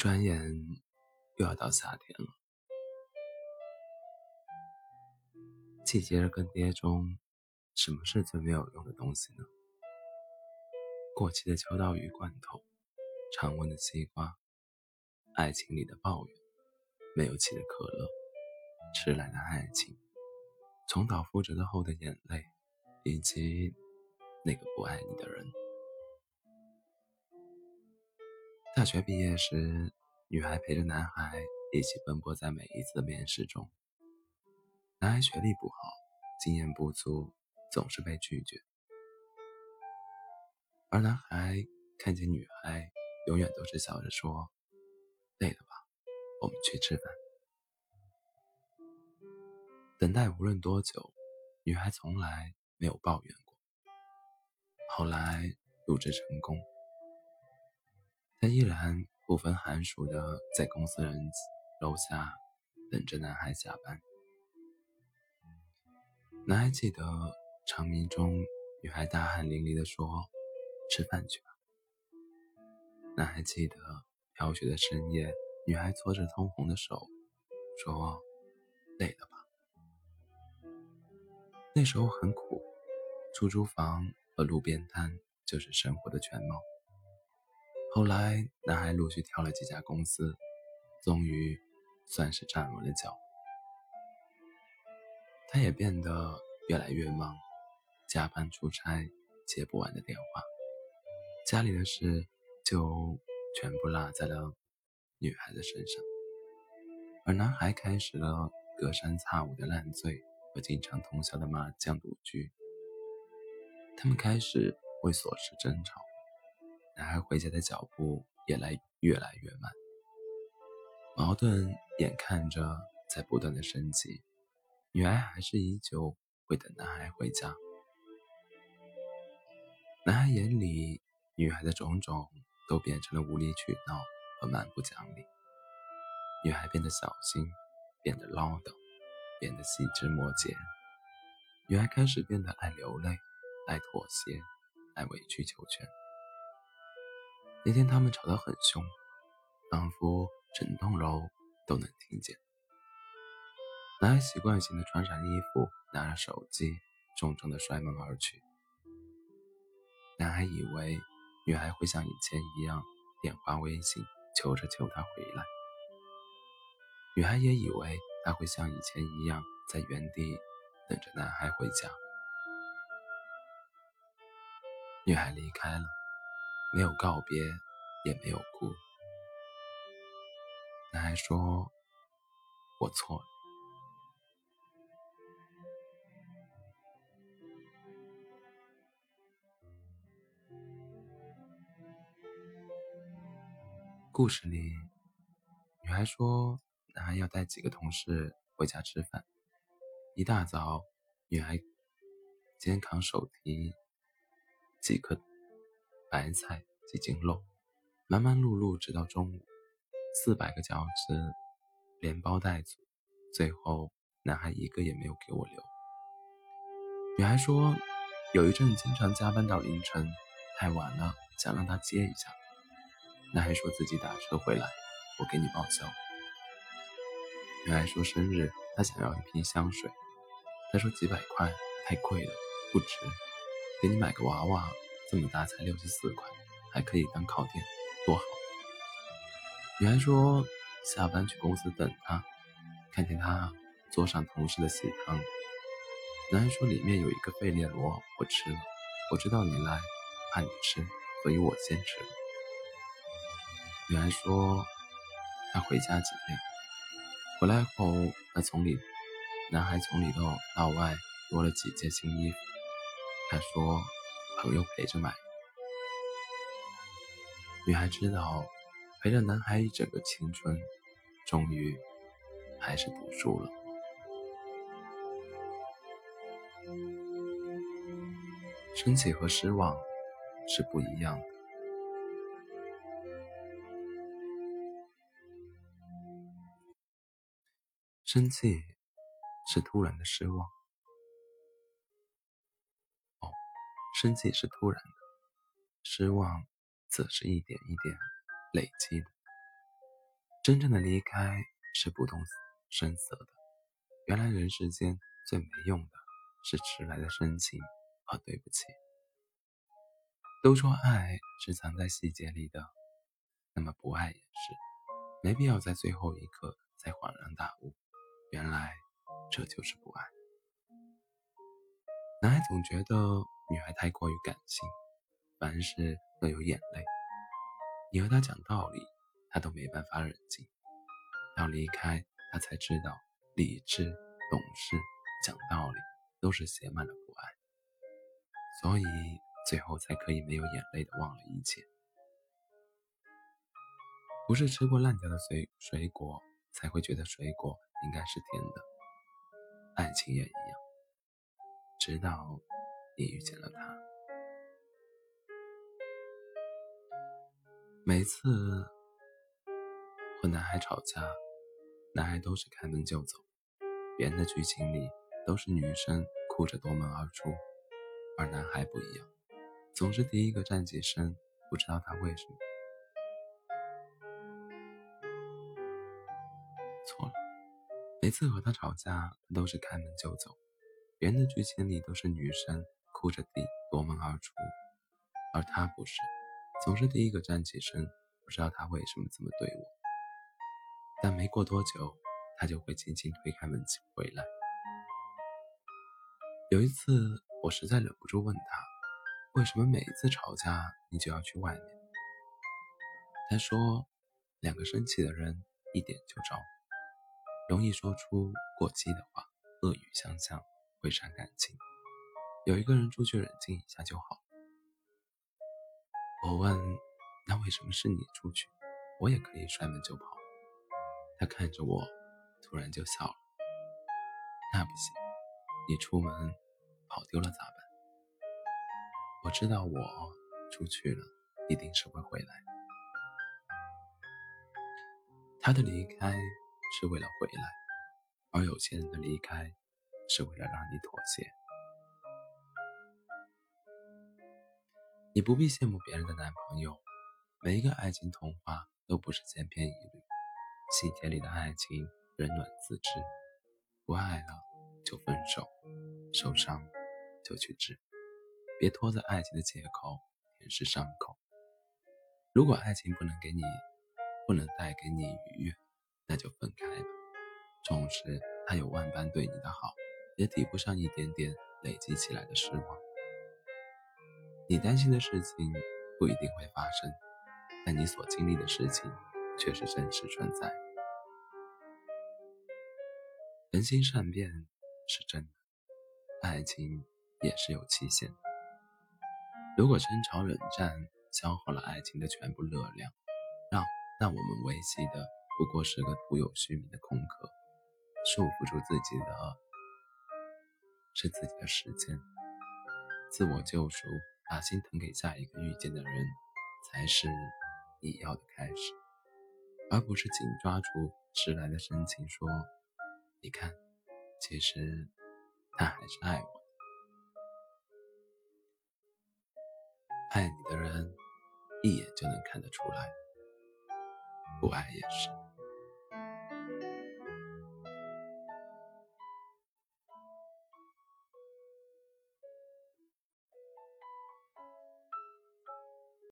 转眼又要到夏天了，季节的更迭中，什么是最没有用的东西呢？过期的秋刀鱼罐头，常温的西瓜，爱情里的抱怨，没有气的可乐，迟来的爱情，重蹈覆辙的后的眼泪，以及那个不爱你的人。大学毕业时，女孩陪着男孩一起奔波在每一次的面试中。男孩学历不好，经验不足，总是被拒绝。而男孩看见女孩，永远都是笑着说：“累了吧，我们去吃饭。”等待无论多久，女孩从来没有抱怨过。后来入职成功。他依然不分寒暑的在公司人楼下等着男孩下班。男孩记得长鸣中，女孩大汗淋漓的说：“吃饭去吧。”男孩记得飘雪的深夜，女孩搓着通红的手说：“累了吧？”那时候很苦，出租房和路边摊就是生活的全貌。后来，男孩陆续跳了几家公司，终于算是站稳了脚。他也变得越来越忙，加班出差，接不完的电话，家里的事就全部落在了女孩的身上。而男孩开始了隔三差五的烂醉和经常通宵的麻将赌局。他们开始为琐事争吵。男孩回家的脚步也来越来越慢，矛盾眼看着在不断的升级，女孩还是依旧会等男孩回家。男孩眼里，女孩的种种都变成了无理取闹和蛮不讲理。女孩变得小心，变得唠叨，变得细枝末节。女孩开始变得爱流泪，爱妥协，爱委曲求全。那天他们吵得很凶，仿佛整栋楼都能听见。男孩习惯性的穿上衣服，拿着手机，重重的摔门而去。男孩以为女孩会像以前一样电话、微信求着求他回来，女孩也以为他会像以前一样在原地等着男孩回家。女孩离开了。没有告别，也没有哭。男孩说：“我错了。”故事里，女孩说，男孩要带几个同事回家吃饭。一大早，女孩肩扛手提几颗。白菜几斤肉，忙忙碌碌直到中午，四百个饺子连包带煮，最后男孩一个也没有给我留。女孩说，有一阵经常加班到凌晨，太晚了，想让他接一下。男孩说自己打车回来，我给你报销。女孩说生日，她想要一瓶香水，他说几百块太贵了，不值，给你买个娃娃。这么大才六十四块，还可以当靠垫，多好！女孩说下班去公司等他，看见他桌上同事的喜糖。男孩说里面有一个费列罗，我吃了。我知道你来，怕你吃，所以我先吃了。女孩说她回家几天，回来后他从里，男孩从里头到外多了几件新衣服。他说。朋友陪着买，女孩知道陪着男孩一整个青春，终于还是赌输了。生气和失望是不一样的。生气是突然的失望。生气是突然的，失望则是一点一点累积的。真正的离开是不动声色的。原来人世间最没用的是迟来的深情和对不起。都说爱是藏在细节里的，那么不爱也是，没必要在最后一刻才恍然大悟，原来这就是不爱。男孩总觉得女孩太过于感性，凡事都有眼泪。你和她讲道理，她都没办法冷静。要离开，她才知道理智、懂事、讲道理都是写满了不爱。所以。最后才可以没有眼泪的忘了一切。不是吃过烂掉的水水果才会觉得水果应该是甜的，爱情也一样。直到你遇见了他，每次和男孩吵架，男孩都是开门就走。别人的剧情里都是女生哭着夺门而出，而男孩不一样。总是第一个站起身，不知道他为什么。错了，每次和他吵架，他都是开门就走。别人的剧情里都是女生哭着地夺门而出，而他不是，总是第一个站起身，不知道他为什么这么对我。但没过多久，他就会轻轻推开门回来。有一次，我实在忍不住问他。为什么每一次吵架你就要去外面？他说，两个生气的人一点就着，容易说出过激的话，恶语相向，会伤感情。有一个人出去冷静一下就好。我问，那为什么是你出去？我也可以摔门就跑。他看着我，突然就笑了。那不行，你出门跑丢了咋办？我知道我出去了，一定是会回来。他的离开是为了回来，而有些人的离开是为了让你妥协。你不必羡慕别人的男朋友，每一个爱情童话都不是千篇一律。细节里的爱情，冷暖自知。不爱了就分手，受伤就去治。别拖着爱情的借口掩饰伤口。如果爱情不能给你，不能带给你愉悦，那就分开吧。纵使他有万般对你的好，也抵不上一点点累积起来的失望。你担心的事情不一定会发生，但你所经历的事情却是真实存在。人心善变是真的，爱情也是有期限的。如果争吵冷战消耗了爱情的全部热量，让那我们维系的不过是个徒有虚名的空壳，束缚住自己的是自己的时间，自我救赎，把心疼给下一个遇见的人，才是你要的开始，而不是紧抓住迟来的深情说：“你看，其实他还是爱我。”爱你的人，一眼就能看得出来；不爱也是。